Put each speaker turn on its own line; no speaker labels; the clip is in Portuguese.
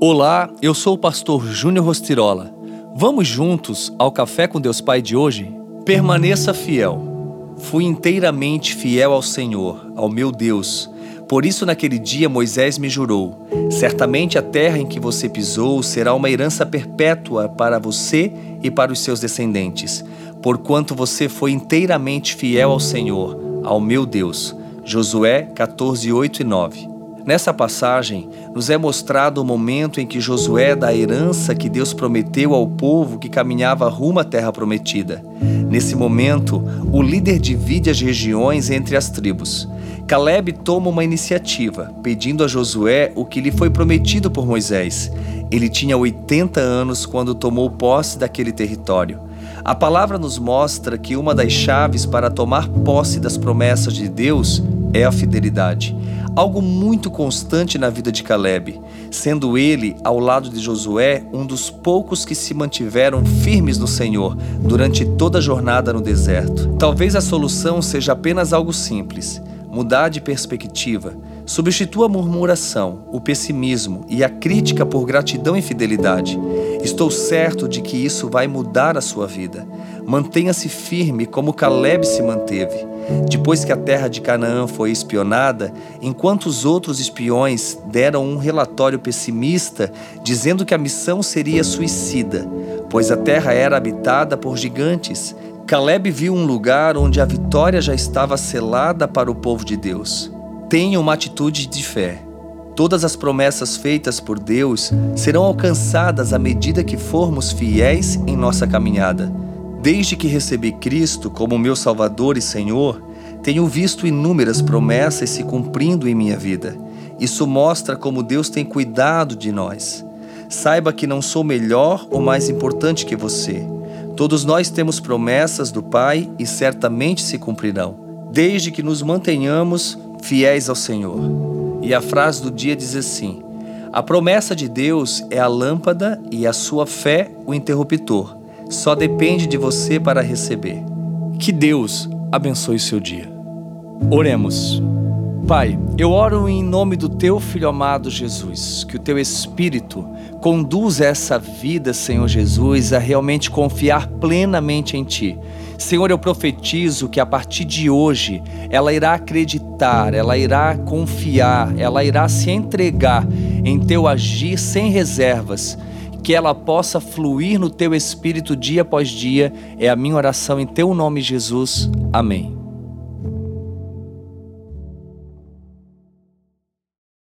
Olá, eu sou o pastor Júnior Rostirola. Vamos juntos ao Café com Deus Pai de hoje? Permaneça fiel. Fui inteiramente fiel ao Senhor, ao meu Deus. Por isso, naquele dia, Moisés me jurou: Certamente a terra em que você pisou será uma herança perpétua para você e para os seus descendentes, porquanto você foi inteiramente fiel ao Senhor, ao meu Deus. Josué 14, 8 e 9. Nessa passagem, nos é mostrado o momento em que Josué dá a herança que Deus prometeu ao povo que caminhava rumo à terra prometida. Nesse momento, o líder divide as regiões entre as tribos. Caleb toma uma iniciativa, pedindo a Josué o que lhe foi prometido por Moisés. Ele tinha 80 anos quando tomou posse daquele território. A palavra nos mostra que uma das chaves para tomar posse das promessas de Deus é a fidelidade algo muito constante na vida de Caleb, sendo ele, ao lado de Josué, um dos poucos que se mantiveram firmes no Senhor durante toda a jornada no deserto. Talvez a solução seja apenas algo simples: mudar de perspectiva. Substitua a murmuração, o pessimismo e a crítica por gratidão e fidelidade. Estou certo de que isso vai mudar a sua vida. Mantenha-se firme como Caleb se manteve. Depois que a terra de Canaã foi espionada, enquanto os outros espiões deram um relatório pessimista dizendo que a missão seria suicida, pois a terra era habitada por gigantes, Caleb viu um lugar onde a vitória já estava selada para o povo de Deus. Tenha uma atitude de fé. Todas as promessas feitas por Deus serão alcançadas à medida que formos fiéis em nossa caminhada. Desde que recebi Cristo como meu Salvador e Senhor, tenho visto inúmeras promessas se cumprindo em minha vida. Isso mostra como Deus tem cuidado de nós. Saiba que não sou melhor ou mais importante que você. Todos nós temos promessas do Pai e certamente se cumprirão, desde que nos mantenhamos fiéis ao Senhor. E a frase do dia diz assim: A promessa de Deus é a lâmpada e a sua fé o interruptor. Só depende de você para receber. Que Deus abençoe seu dia. Oremos. Pai, eu oro em nome do teu filho amado Jesus, que o teu espírito conduza essa vida, Senhor Jesus, a realmente confiar plenamente em ti. Senhor, eu profetizo que a partir de hoje ela irá acreditar, ela irá confiar, ela irá se entregar em teu agir sem reservas que ela possa fluir no teu espírito dia após dia. É a minha oração em teu nome, Jesus. Amém.